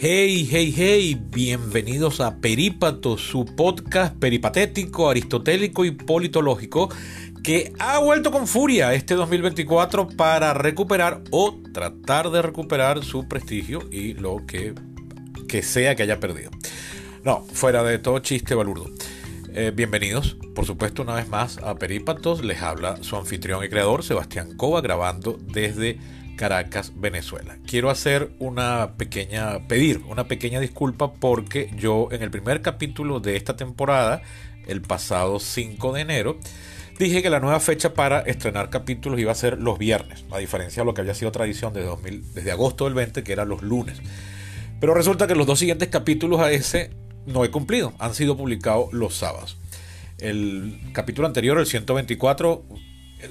Hey, hey, hey, bienvenidos a Perípato, su podcast peripatético, aristotélico y politológico que ha vuelto con furia este 2024 para recuperar o tratar de recuperar su prestigio y lo que, que sea que haya perdido. No, fuera de todo chiste balurdo. Eh, bienvenidos, por supuesto, una vez más a Perípatos. Les habla su anfitrión y creador, Sebastián Cova, grabando desde Caracas, Venezuela. Quiero hacer una pequeña, pedir una pequeña disculpa porque yo en el primer capítulo de esta temporada, el pasado 5 de enero, dije que la nueva fecha para estrenar capítulos iba a ser los viernes, a diferencia de lo que había sido tradición desde, 2000, desde agosto del 20, que eran los lunes. Pero resulta que los dos siguientes capítulos a ese no he cumplido, han sido publicados los sábados. El capítulo anterior, el 124,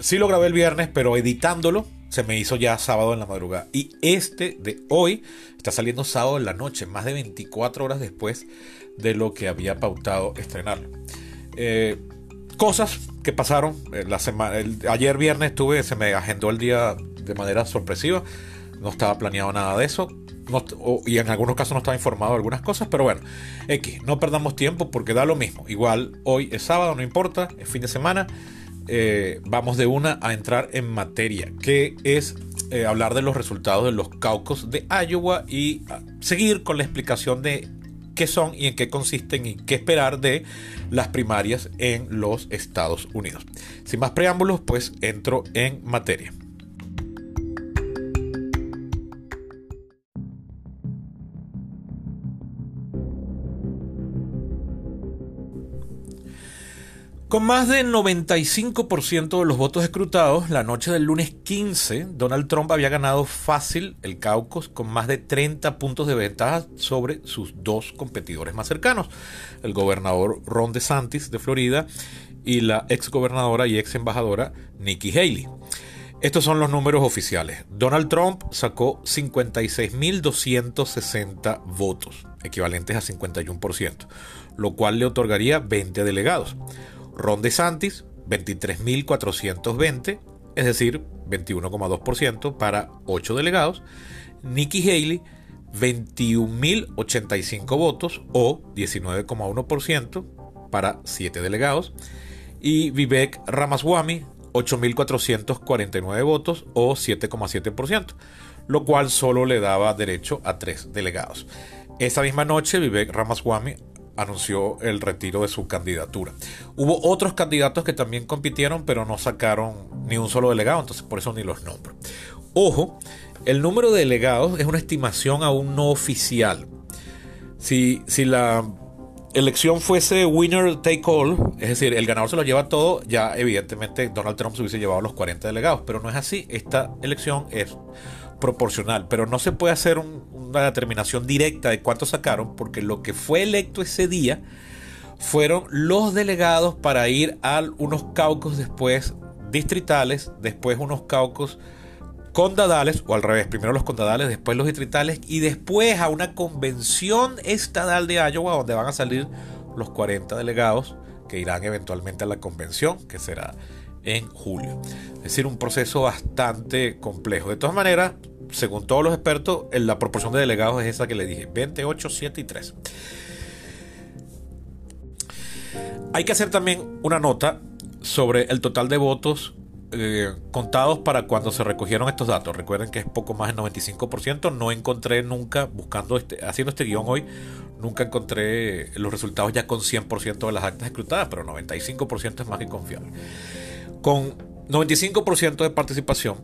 sí lo grabé el viernes, pero editándolo se me hizo ya sábado en la madrugada. Y este de hoy está saliendo sábado en la noche, más de 24 horas después de lo que había pautado estrenarlo. Eh, cosas que pasaron eh, la semana. ayer viernes tuve, se me agendó el día de manera sorpresiva. No estaba planeado nada de eso. y en algunos casos no estaba informado de algunas cosas, pero bueno, X, no perdamos tiempo porque da lo mismo. Igual hoy es sábado, no importa, es fin de semana eh, vamos de una a entrar en materia, que es eh, hablar de los resultados de los caucus de Iowa y ah, seguir con la explicación de qué son y en qué consisten y qué esperar de las primarias en los Estados Unidos. Sin más preámbulos, pues entro en materia. Con más del 95% de los votos escrutados, la noche del lunes 15, Donald Trump había ganado fácil el caucus con más de 30 puntos de ventaja sobre sus dos competidores más cercanos, el gobernador Ron DeSantis de Florida y la ex gobernadora y ex embajadora Nikki Haley. Estos son los números oficiales. Donald Trump sacó 56.260 votos, equivalentes a 51%, lo cual le otorgaría 20 delegados. Ron DeSantis, 23.420, es decir, 21,2% para 8 delegados. Nikki Haley, 21.085 votos o 19,1% para 7 delegados. Y Vivek Ramaswamy, 8.449 votos o 7,7%, lo cual solo le daba derecho a 3 delegados. Esa misma noche, Vivek Ramaswamy anunció el retiro de su candidatura. Hubo otros candidatos que también compitieron, pero no sacaron ni un solo delegado, entonces por eso ni los nombro. Ojo, el número de delegados es una estimación aún no oficial. Si, si la elección fuese winner take all, es decir, el ganador se lo lleva todo, ya evidentemente Donald Trump se hubiese llevado los 40 delegados, pero no es así. Esta elección es proporcional, pero no se puede hacer una determinación directa de cuántos sacaron, porque lo que fue electo ese día fueron los delegados para ir a unos caucus después distritales, después unos caucus condadales, o al revés, primero los condadales, después los distritales, y después a una convención estadal de Iowa, donde van a salir los 40 delegados que irán eventualmente a la convención, que será en julio. Es decir, un proceso bastante complejo. De todas maneras, según todos los expertos, la proporción de delegados es esa que le dije, 28, 7 y 3. Hay que hacer también una nota sobre el total de votos eh, contados para cuando se recogieron estos datos. Recuerden que es poco más del 95%. No encontré nunca, buscando este, haciendo este guion hoy, nunca encontré los resultados ya con 100% de las actas escrutadas, pero 95% es más que confiable. Con 95% de participación,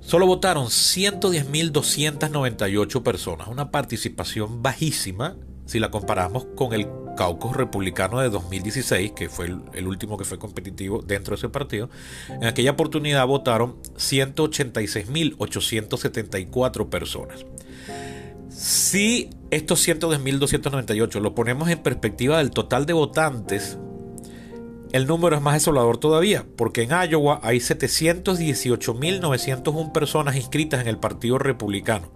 solo votaron 110.298 personas, una participación bajísima si la comparamos con el caucus republicano de 2016, que fue el, último que fue competitivo dentro de ese partido. En aquella oportunidad votaron 186.874 personas. Si estos 110.298 lo ponemos en perspectiva del total de votantes el número es más desolador todavía, porque en Iowa hay 718.901 personas inscritas en el Partido Republicano,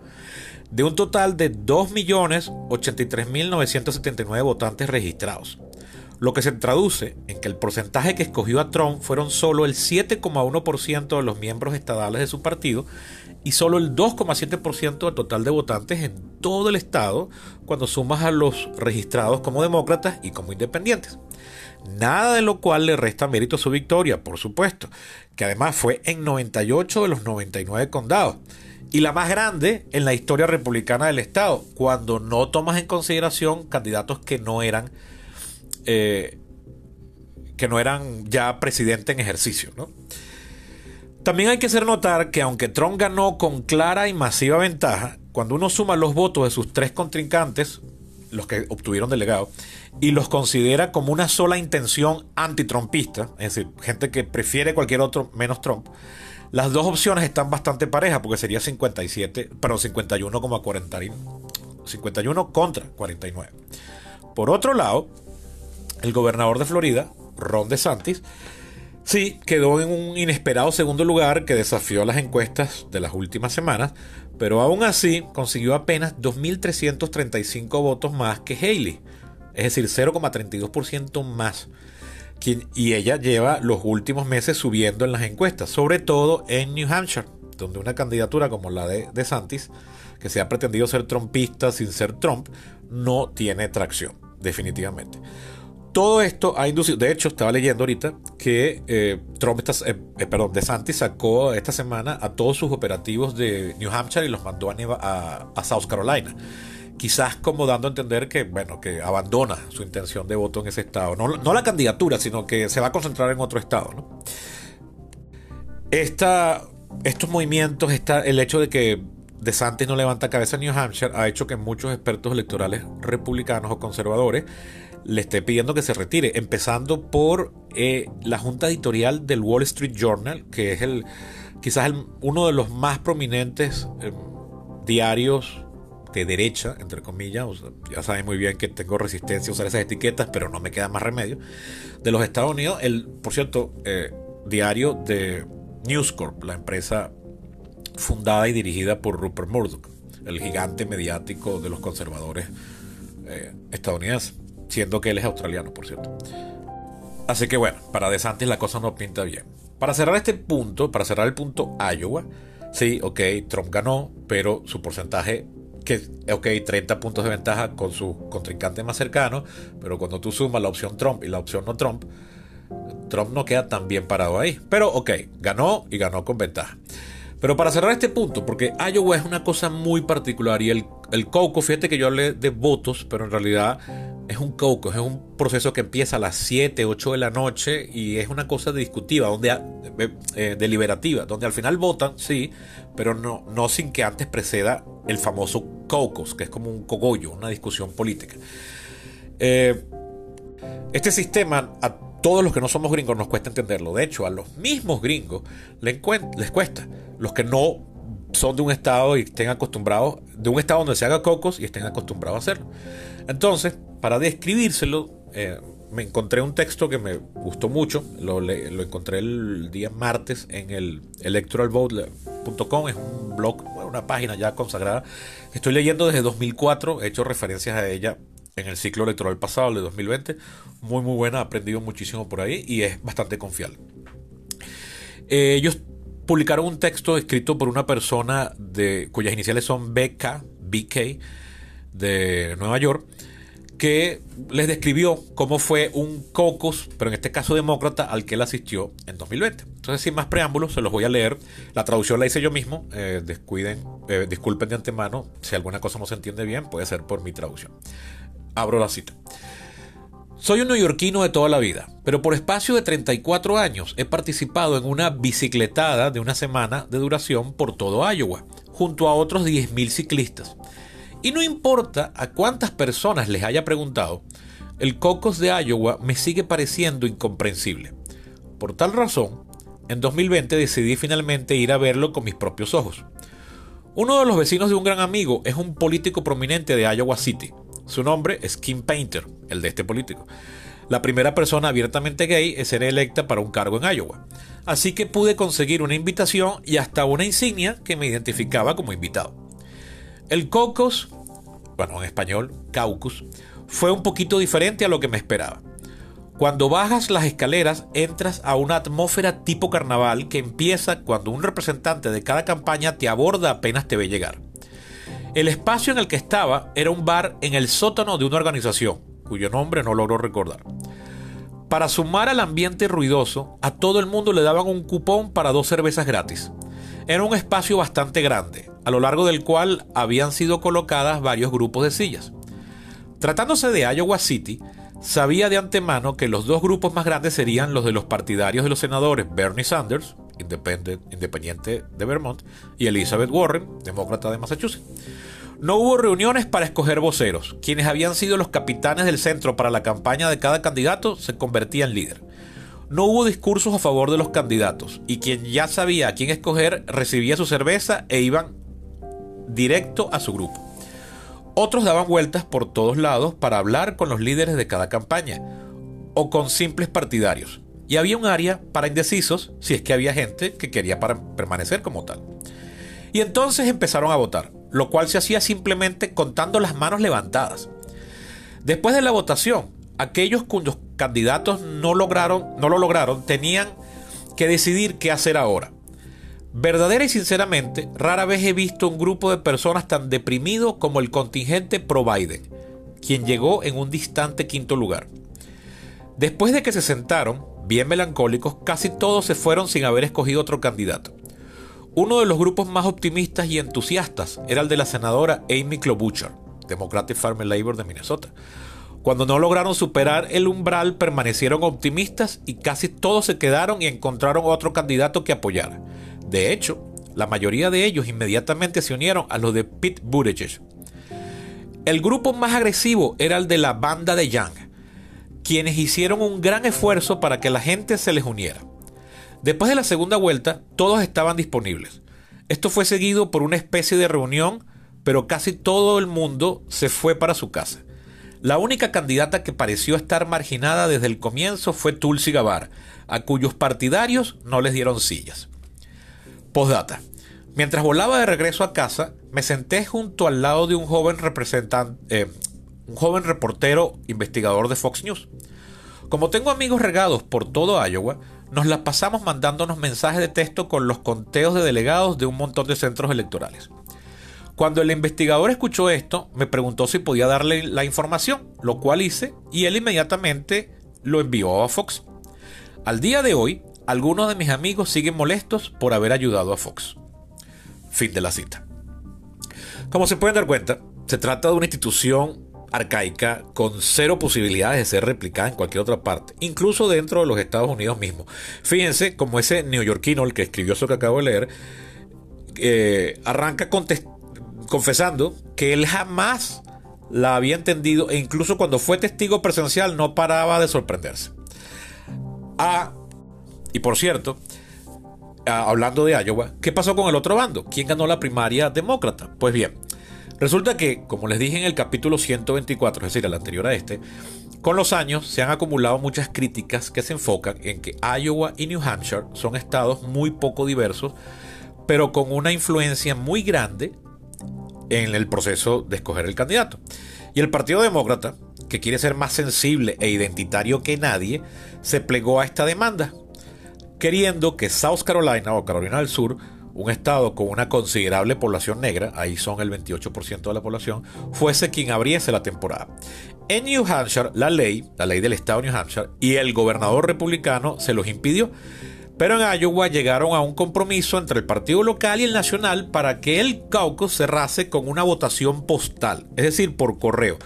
de un total de 2.083.979 votantes registrados, lo que se traduce en que el porcentaje que escogió a Trump fueron solo el 7,1% de los miembros estadales de su partido y solo el 2,7% del total de votantes en todo el estado cuando sumas a los registrados como demócratas y como independientes. Nada de lo cual le resta mérito a su victoria, por supuesto, que además fue en 98 de los 99 condados y la más grande en la historia republicana del estado, cuando no tomas en consideración candidatos que no eran eh, que no eran ya presidente en ejercicio. También hay que hacer notar que aunque Trump ganó con clara y masiva ventaja, cuando uno suma los votos de sus tres contrincantes, los que obtuvieron delegado, y los considera como una sola intención antitrumpista, es decir, gente que prefiere cualquier otro menos Trump, las dos opciones están bastante parejas porque sería 57, pero 51 como 51 contra 49. Por otro lado, el gobernador de Florida, Ron DeSantis, sí quedó en un inesperado segundo lugar que desafió las encuestas de las últimas semanas, pero aún así consiguió apenas 2.335 votos más que Haley, es decir, 0,32% más y ella lleva los últimos meses subiendo en las encuestas, sobre todo en New Hampshire, donde una candidatura como la de, de Santis, que se ha pretendido ser trumpista sin ser Trump, no tiene tracción, definitivamente. Todo esto ha inducido, de hecho, estaba leyendo ahorita que eh, Trump, está, eh, eh, perdón, DeSantis sacó esta semana a todos sus operativos de New Hampshire y los mandó a, South Carolina quizás como dando a entender que, bueno, que abandona su intención de voto en ese estado. No, la candidatura, sino que se va a concentrar en otro estado. ¿no? estos movimientos, el hecho de que DeSantis no levanta cabeza en New Hampshire, ha hecho que muchos expertos electorales republicanos o conservadores le esté pidiendo que se retire, empezando por eh, la junta editorial del Wall Street Journal, que es el quizás uno de los más prominentes eh, diarios de derecha, entre comillas, ya saben muy bien que tengo resistencia a usar esas etiquetas, pero no me queda más remedio, de los Estados Unidos, el, por cierto, eh, diario de News Corp, la empresa fundada y dirigida por Rupert Murdoch, el gigante mediático de los conservadores eh, estadounidenses, siendo que él es australiano, por cierto. Así que bueno, para DeSantis la cosa no pinta bien. Para cerrar este punto, para cerrar el punto Iowa, sí, ok, Trump ganó, pero su porcentaje que, ok, 30 puntos de ventaja con su contrincante más cercano, pero cuando tú sumas la opción Trump y la opción no Trump, Trump no queda tan bien parado ahí. Pero ok, ganó y ganó con ventaja. Pero para cerrar este punto, porque Iowa es una cosa muy particular y el, el caucus, fíjate que yo hablé de votos, pero en realidad es un caucus, es un proceso que empieza a las 7, 8 de la noche y es una cosa discutiva, donde, eh, eh, deliberativa, donde al final votan, sí, pero no, no sin que antes preceda el famoso caucus, que es como un cogollo, una discusión política. Eh, este sistema a todos los que no somos gringos nos cuesta entenderlo. De hecho, a los mismos gringos les, les cuesta. Los que no son de un estado y estén acostumbrados, de un estado donde se haga cocos y estén acostumbrados a hacerlo. Entonces, para describírselo, eh, me encontré un texto que me gustó mucho, lo, encontré el día martes en el electoralvote.com, es un blog, una página ya consagrada. Estoy leyendo desde 2004, he hecho referencias a ella en el ciclo electoral pasado, el de 2020. Muy, muy buena, he aprendido muchísimo por ahí y es bastante confiable. Eh, ellos publicaron un texto escrito por una persona de, cuyas iniciales son BK, BK, de Nueva York, que les describió cómo fue un caucus, pero en este caso demócrata, al que él asistió en 2020. Entonces, sin más preámbulos, se los voy a leer. La traducción la hice yo mismo. Eh, descuiden, eh, disculpen de antemano. Si alguna cosa no se entiende bien, puede ser por mi traducción. Abro la cita. Soy un neoyorquino de toda la vida, pero por espacio de 34 años he participado en una bicicletada de una semana de duración por todo Iowa, junto a otros 10.000 ciclistas. Y no importa a cuántas personas les haya preguntado, el cocos de Iowa me sigue pareciendo incomprensible. Por tal razón, en 2020 decidí finalmente ir a verlo con mis propios ojos. Uno de los vecinos de un gran amigo es un político prominente de Iowa City. Su nombre es Kim Painter, el de este político. La primera persona abiertamente gay en ser electa para un cargo en Iowa. Así que pude conseguir una invitación y hasta una insignia que me identificaba como invitado. El caucus, bueno, en español, caucus, fue un poquito diferente a lo que me esperaba. Cuando bajas las escaleras entras a una atmósfera tipo carnaval que empieza cuando un representante de cada campaña te aborda apenas te ve llegar. El espacio en el que estaba era un bar en el sótano de una organización, cuyo nombre no logro recordar. Para sumar al ambiente ruidoso, a todo el mundo le daban un cupón para dos cervezas gratis. Era un espacio bastante grande, a lo largo del cual habían sido colocadas varios grupos de sillas. Tratándose de Iowa City, sabía de antemano que los dos grupos más grandes serían los de los partidarios de los senadores Bernie Sanders, independiente de Vermont, y Elizabeth Warren, demócrata de Massachusetts. No hubo reuniones para escoger voceros. Quienes habían sido los capitanes del centro para la campaña de cada candidato se convertían líder. No hubo discursos a favor de los candidatos y quien ya sabía a quién escoger recibía su cerveza e iban directo a su grupo. Otros daban vueltas por todos lados para hablar con los líderes de cada campaña o con simples partidarios. Y había un área para indecisos si es que había gente que quería permanecer como tal. Y entonces empezaron a votar, lo cual se hacía simplemente contando las manos levantadas. Después de la votación, aquellos cuyos candidatos no lograron, no lo lograron, tenían que decidir qué hacer ahora. Verdadera y sinceramente, rara vez he visto un grupo de personas tan deprimido como el contingente pro Biden, quien llegó en un distante quinto lugar. Después de que se sentaron, bien melancólicos, casi todos se fueron sin haber escogido otro candidato. Uno de los grupos más optimistas y entusiastas era el de la senadora Amy Klobuchar, Democratic Farmer Labor de Minnesota. Cuando no lograron superar el umbral, permanecieron optimistas y casi todos se quedaron y encontraron otro candidato que apoyar. De hecho, la mayoría de ellos inmediatamente se unieron a los de Pete Buttigieg. El grupo más agresivo era el de la banda de Young, quienes hicieron un gran esfuerzo para que la gente se les uniera. Después de la segunda vuelta, todos estaban disponibles. Esto fue seguido por una especie de reunión, pero casi todo el mundo se fue para su casa. La única candidata que pareció estar marginada desde el comienzo fue Tulsi Gabbard, a cuyos partidarios no les dieron sillas. Postdata. Mientras volaba de regreso a casa, me senté junto al lado de un joven representante, eh, un joven reportero investigador de Fox News. Como tengo amigos regados por todo Iowa, nos la pasamos mandándonos mensajes de texto con los conteos de delegados de un montón de centros electorales. Cuando el investigador escuchó esto, me preguntó si podía darle la información, lo cual hice y él inmediatamente lo envió a Fox. Al día de hoy, algunos de mis amigos siguen molestos por haber ayudado a Fox. Fin de la cita. Como se pueden dar cuenta, se trata de una institución arcaica con cero posibilidades de ser replicada en cualquier otra parte, incluso dentro de los Estados Unidos mismos. Fíjense como ese neoyorquino, el que escribió eso que acabo de leer, eh, arranca confesando que él jamás la había entendido e incluso cuando fue testigo presencial no paraba de sorprenderse. A y por cierto, hablando de Iowa, ¿qué pasó con el otro bando? ¿Quién ganó la primaria demócrata? Pues bien, resulta que, como les dije en el capítulo 124, es decir, el anterior a este, con los años se han acumulado muchas críticas que se enfocan en que Iowa y New Hampshire son estados muy poco diversos, pero con una influencia muy grande en el proceso de escoger el candidato. Y el Partido Demócrata, que quiere ser más sensible e identitario que nadie, se plegó a esta demanda queriendo que South Carolina o Carolina del Sur, un estado con una considerable población negra, ahí son el 28% de la población, fuese quien abriese la temporada. En New Hampshire, la ley, la ley del estado de New Hampshire, y el gobernador republicano se los impidió. Pero en Iowa llegaron a un compromiso entre el partido local y el nacional para que el caucus cerrase con una votación postal, es decir, por correo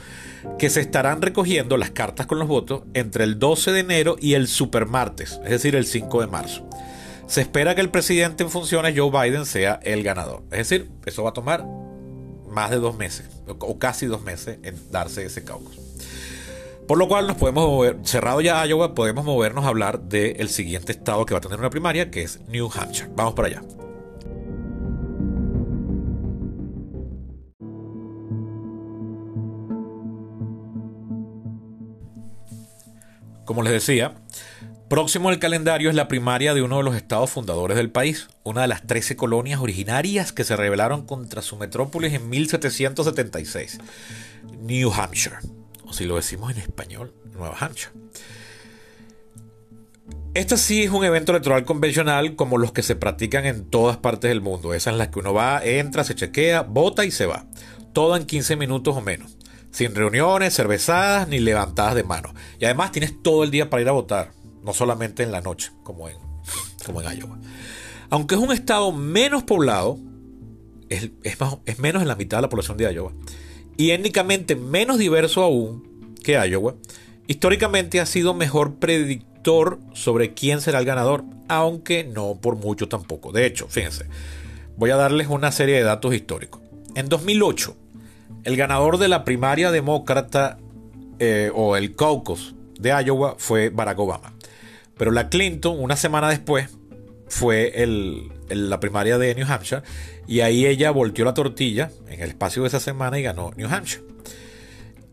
que se estarán recogiendo las cartas con los votos entre el 12 de enero y el supermartes, es decir, el 5 de marzo. Se espera que el presidente en funciones, Joe Biden, sea el ganador. Es decir, eso va a tomar más de dos meses, o casi dos meses, en darse ese caucus. Por lo cual nos podemos mover, cerrado ya Iowa, podemos movernos a hablar del siguiente estado que va a tener una primaria, que es New Hampshire. Vamos para allá. Como les decía, próximo al calendario es la primaria de uno de los estados fundadores del país, una de las 13 colonias originarias que se rebelaron contra su metrópolis en 1776, New Hampshire, o si lo decimos en español, Nueva Hampshire. Este sí es un evento electoral convencional como los que se practican en todas partes del mundo. Esas en las que uno va, entra, se chequea, vota y se va. Todo en 15 minutos o menos. Sin reuniones, cervezadas ni levantadas de manos. Y además tienes todo el día para ir a votar. No solamente en la noche, como en, como en Iowa. Aunque es un estado menos poblado, es, es menos en la mitad de la población de Iowa. Y étnicamente menos diverso aún que Iowa. Históricamente ha sido mejor predictor sobre quién será el ganador, aunque no por mucho tampoco. De hecho, fíjense, voy a darles una serie de datos históricos. En 2008, el ganador de la primaria demócrata eh, o el caucus de Iowa fue Barack Obama. Pero la Clinton, una semana después, fue la primaria de New Hampshire y ahí ella volteó la tortilla en el espacio de esa semana y ganó New Hampshire.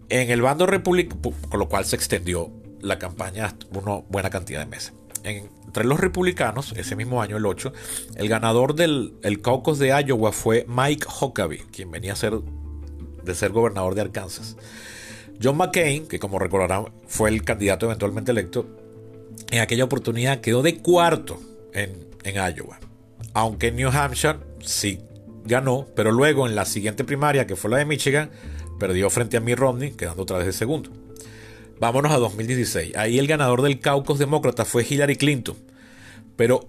En el bando republicano, con lo cual se extendió la campaña una buena cantidad de meses. entre los republicanos, ese mismo año, el 8, el ganador del el caucus de Iowa fue Mike Huckabee, quien venía a ser de ser gobernador de Arkansas. John McCain, que como recordarán fue el candidato eventualmente electo, en aquella oportunidad quedó de cuarto en, en Iowa. Aunque en New Hampshire sí ganó, pero luego en la siguiente primaria, que fue la de Michigan, perdió frente a Mitt Romney, quedando otra vez de segundo. Vámonos a 2016. Ahí el ganador del caucus demócrata fue Hillary Clinton, pero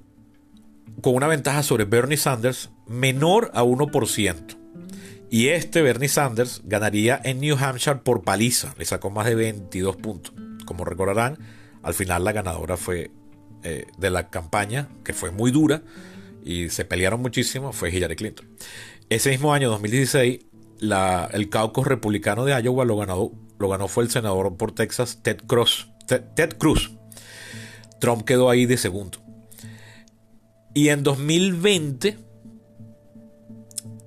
con una ventaja sobre Bernie Sanders menor a 1%. Y este Bernie Sanders ganaría en New Hampshire por paliza, le sacó más de 22 puntos. Como recordarán, al final la ganadora fue eh, de la campaña, que fue muy dura y se pelearon muchísimo, fue Hillary Clinton. Ese mismo año, 2016, el caucus republicano de Iowa lo ganó lo ganó fue el senador por Texas Ted Cruz. Ted, Cruz. Trump quedó ahí de segundo. Y en 2020,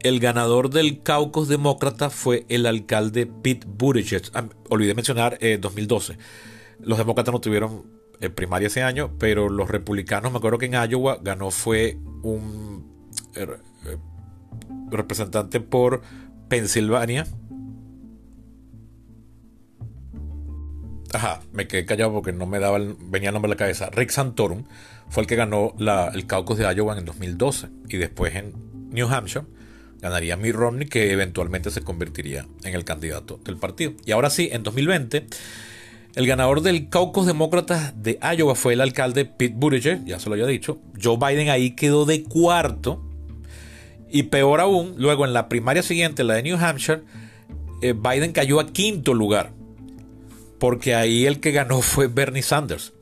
el ganador del caucus demócrata fue el alcalde Pete Buttigieg. Ah, olvidé mencionar 2012. Eh, los demócratas no tuvieron eh, primaria ese año, pero los republicanos, me acuerdo que en Iowa ganó fue un eh, representante por Pensilvania, Ajá, me quedé callado porque no me daba venía el nombre a la cabeza. Rick Santorum fue el que ganó el caucus de Iowa en 2012 y después en New Hampshire ganaría Mitt Romney que eventualmente se convertiría en el candidato del partido. Y ahora sí, en 2020 el ganador del caucus demócrata de Iowa fue el alcalde Pete Buttigieg, ya se lo había dicho. Joe Biden ahí quedó de cuarto. Y peor aún, luego en la primaria siguiente, la de New Hampshire, eh, Biden cayó a quinto lugar porque ahí el que ganó fue Bernie Sanders.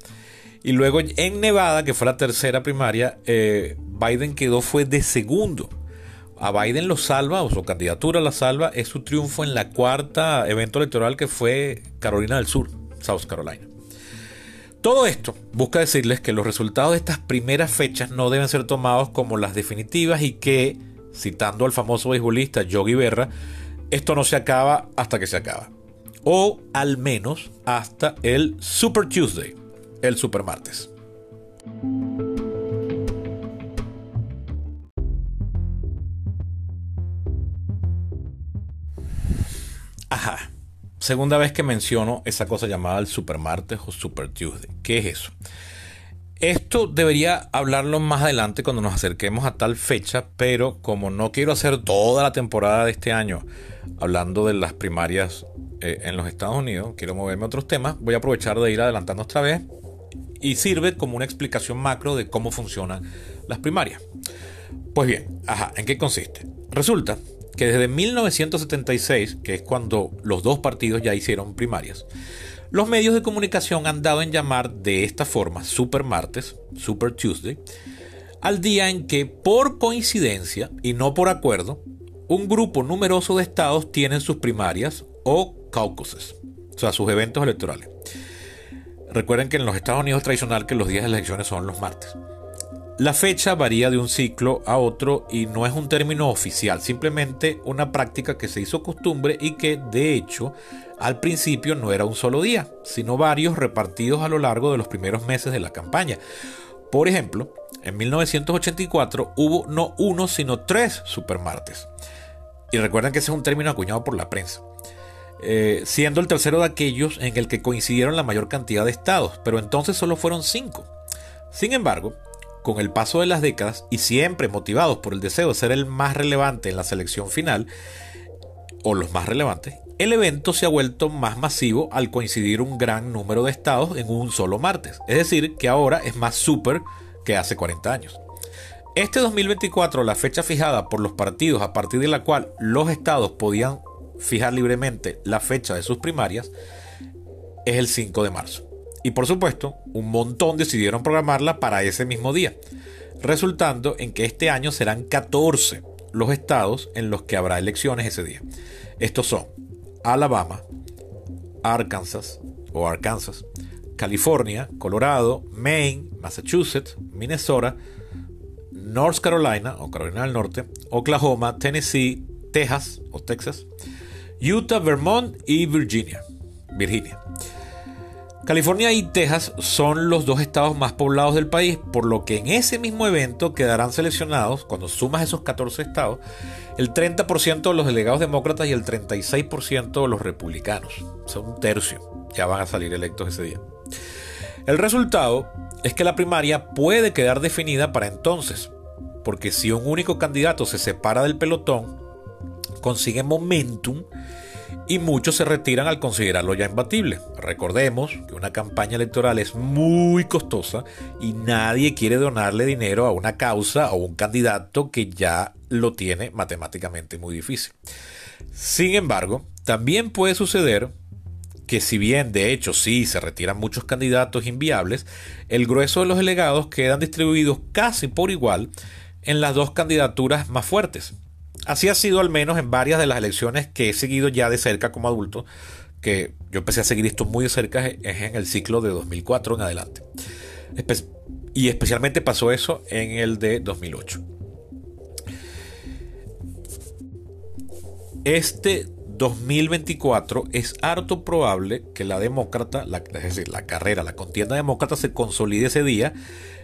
Y luego en Nevada, que fue la tercera primaria, eh, Biden quedó fue de segundo. A Biden lo salva, o su candidatura la salva, es su triunfo en la cuarta evento electoral que fue Carolina del Sur, South Carolina. Todo esto busca decirles que los resultados de estas primeras fechas no deben ser tomados como las definitivas y que, citando al famoso beisbolista Yogi Berra, esto no se acaba hasta que se acaba o al menos hasta el Super Tuesday, el Super Martes. Segunda vez que menciono esa cosa llamada el Super Martes o Super Tuesday. ¿Qué es eso? Esto debería hablarlo más adelante cuando nos acerquemos a tal fecha, pero como no quiero hacer toda la temporada de este año hablando de las primarias eh, en los Estados Unidos, quiero moverme a otros temas, voy a aprovechar de ir adelantando otra vez y sirve como una explicación macro de cómo funcionan las primarias. Pues bien, ajá, ¿en qué consiste? Resulta que desde 1976, que es cuando los dos partidos ya hicieron primarias, los medios de comunicación han dado en llamar de esta forma Super Martes, Super Tuesday, al día en que por coincidencia y no por acuerdo, un grupo numeroso de estados tienen sus primarias o caucuses, o sea, sus eventos electorales. Recuerden que en los Estados Unidos es tradicional que los días de elecciones son los martes. La fecha varía de un ciclo a otro y no es un término oficial, simplemente una práctica que se hizo costumbre y que de hecho al principio no era un solo día, sino varios repartidos a lo largo de los primeros meses de la campaña. Por ejemplo, en 1984 hubo no uno sino tres supermartes. Y recuerden que ese es un término acuñado por la prensa. Eh, siendo el tercero de aquellos en el que coincidieron la mayor cantidad de estados, pero entonces solo fueron cinco. Sin embargo, con el paso de las décadas y siempre motivados por el deseo de ser el más relevante en la selección final, o los más relevantes, el evento se ha vuelto más masivo al coincidir un gran número de estados en un solo martes. Es decir, que ahora es más súper que hace 40 años. Este 2024, la fecha fijada por los partidos a partir de la cual los estados podían fijar libremente la fecha de sus primarias, es el 5 de marzo. Y por supuesto, un montón decidieron programarla para ese mismo día, resultando en que este año serán 14 los estados en los que habrá elecciones ese día. Estos son Alabama, Arkansas o Arkansas, California, Colorado, Maine, Massachusetts, Minnesota, North Carolina o Carolina del Norte, Oklahoma, Tennessee, Texas o Texas, Utah, Vermont y Virginia. Virginia. California y Texas son los dos estados más poblados del país, por lo que en ese mismo evento quedarán seleccionados, cuando sumas esos 14 estados, el 30% de los delegados demócratas y el 36% de los republicanos. Son un tercio, ya van a salir electos ese día. El resultado es que la primaria puede quedar definida para entonces, porque si un único candidato se separa del pelotón, consigue momentum y muchos se retiran al considerarlo ya imbatible. Recordemos que una campaña electoral es muy costosa y nadie quiere donarle dinero a una causa o un candidato que ya lo tiene matemáticamente muy difícil. Sin embargo, también puede suceder que si bien de hecho sí se retiran muchos candidatos inviables, el grueso de los delegados quedan distribuidos casi por igual en las dos candidaturas más fuertes, Así ha sido al menos en varias de las elecciones que he seguido ya de cerca como adulto, que yo empecé a seguir esto muy de cerca en el ciclo de 2004 en adelante. y especialmente pasó eso en el de 2008. Este 2024 es harto probable que la demócrata, es decir, la carrera, la contienda demócrata se consolide ese día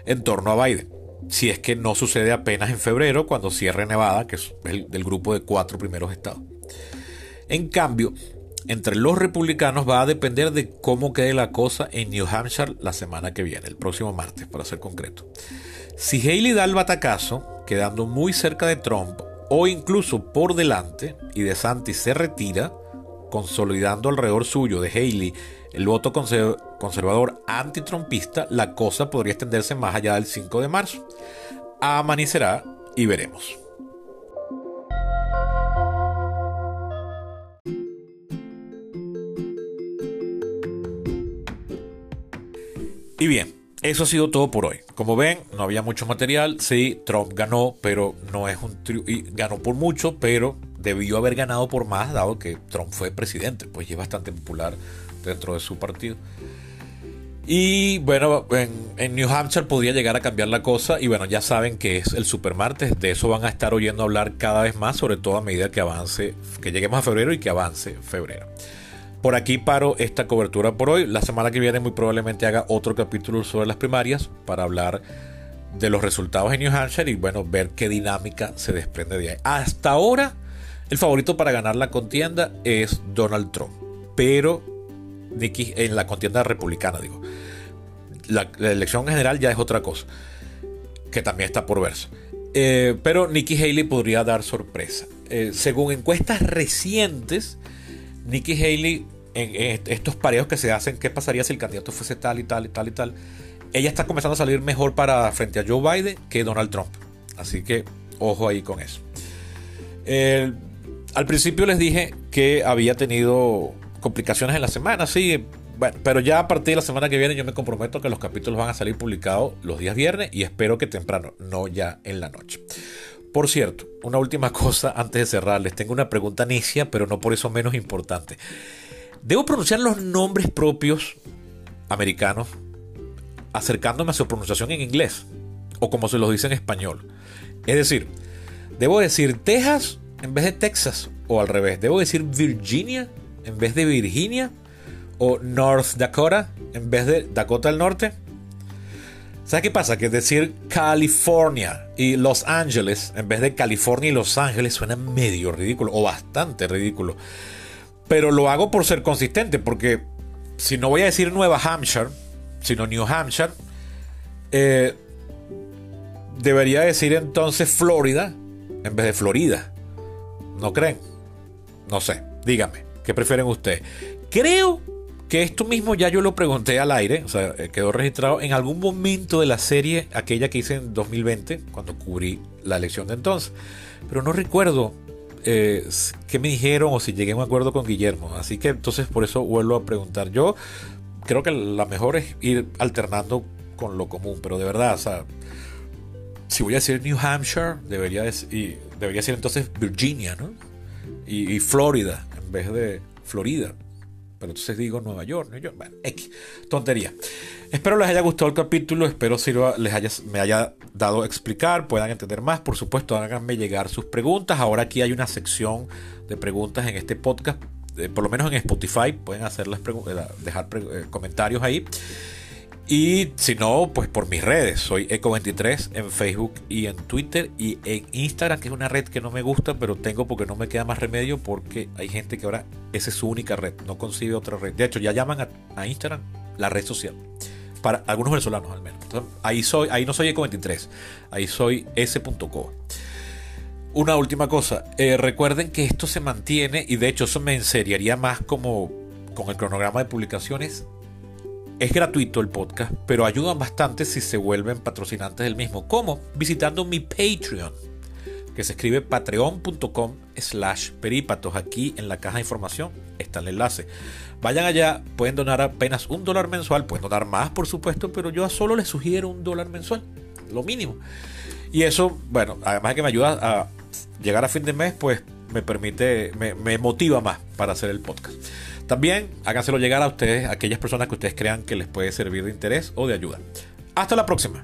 en torno a Biden si es que no sucede apenas en febrero, cuando cierre Nevada, que es el del grupo de cuatro primeros estados. En cambio, entre los republicanos va a depender de cómo quede la cosa en New Hampshire la semana que viene, el próximo martes, para ser concreto. Si Haley da el batacazo, quedando muy cerca de Trump, o incluso por delante, y DeSantis se retira, consolidando alrededor suyo de Haley el voto conservador antitrumpista, la cosa podría extenderse más allá del 5 de marzo. Amanecerá y veremos. Y bien, eso ha sido todo por hoy. Como ven, no había mucho material. Sí, Trump ganó, pero no es un ganó por mucho, pero debió haber ganado por más, dado que Trump fue presidente, pues es bastante popular dentro de su partido. Y bueno, en, New Hampshire podría llegar a cambiar la cosa. Y bueno, ya saben que es el supermartes. De eso van a estar oyendo hablar cada vez más, sobre todo a medida que avance, que lleguemos a febrero y que avance febrero. Por aquí paro esta cobertura por hoy. La semana que viene muy probablemente haga otro capítulo sobre las primarias para hablar de los resultados en New Hampshire y bueno, ver qué dinámica se desprende de ahí. Hasta ahora, el favorito para ganar la contienda es Donald Trump. Pero en la contienda republicana, digo. La, elección general ya es otra cosa, que también está por verse. Eh, pero Nikki Haley podría dar sorpresa. Eh, según encuestas recientes, Nikki Haley, en, estos pareos que se hacen, ¿qué pasaría si el candidato fuese tal y tal y tal y tal? Ella está comenzando a salir mejor para frente a Joe Biden que Donald Trump. Así que ojo ahí con eso. Al principio les dije que había tenido complicaciones en la semana, sí. Bueno, pero ya a partir de la semana que viene yo me comprometo que los capítulos van a salir publicados los días viernes y espero que temprano, no ya en la noche. Por cierto, una última cosa antes de cerrar, les tengo una pregunta necia, pero no por eso menos importante. ¿Debo pronunciar los nombres propios americanos acercándome a su pronunciación en inglés? O como se los dice en español. Es decir, ¿debo decir Texas en vez de Texas? O al revés, ¿debo decir Virginia en vez de Virginia? ¿O North Dakota en vez de Dakota del Norte? ¿Sabes qué pasa? Que decir California y Los Ángeles en vez de California y Los Ángeles suena medio ridículo o bastante ridículo. Pero lo hago por ser consistente, porque si no voy a decir Nueva Hampshire, sino New Hampshire, Eh, debería decir entonces Florida en vez de Florida. ¿No creen? No sé, dígame, ¿qué prefieren ustedes? Creo que esto mismo ya yo lo pregunté al aire, o sea, eh, quedó registrado en algún momento de la serie, aquella que hice en 2020, cuando cubrí la elección de entonces. Pero no recuerdo eh, qué me dijeron o si llegué a un acuerdo con Guillermo. Así que entonces por eso vuelvo a preguntar. Yo creo que la mejor es ir alternando con lo común, pero de verdad, o sea, si voy a decir New Hampshire, debería, decir, debería ser entonces Virginia, ¿no? Y, Florida en vez de Florida. Pero entonces digo Nueva York, New York. Bueno, X. Tontería. Espero les haya gustado el capítulo. Espero sirva, les haya, me haya dado a explicar, puedan entender más. Por supuesto, háganme llegar sus preguntas. Ahora aquí hay una sección de preguntas en este podcast. Eh, por lo menos en Spotify. Pueden hacerlas eh, dejar eh, comentarios ahí. Y si no, pues por mis redes. Soy Eco23 en Facebook y en Twitter y en Instagram, que es una red que no me gusta, pero tengo porque no me queda más remedio porque hay gente que ahora esa es su única red, no concibe otra red. De hecho, ya llaman a, Instagram la red social. Para algunos venezolanos al menos. ahí, soy, ahí no soy Eco23, ahí soy S.co. Una última cosa, eh, recuerden que esto se mantiene y de hecho eso me enseriaría más como con el cronograma de publicaciones es gratuito el podcast, pero ayudan bastante si se vuelven patrocinantes del mismo. ¿Cómo? Visitando mi Patreon, que se escribe patreon.com slash perípatos. Aquí en la caja de información está el enlace. Vayan allá, pueden donar apenas un dólar mensual, pueden donar más por supuesto, pero yo solo les sugiero un dólar mensual, lo mínimo. Y eso, bueno, además de que me ayuda a llegar a fin de mes, pues me permite, me, me motiva más para hacer el podcast. También háganselo llegar a ustedes, a aquellas personas que ustedes crean que les puede servir de interés o de ayuda. Hasta la próxima.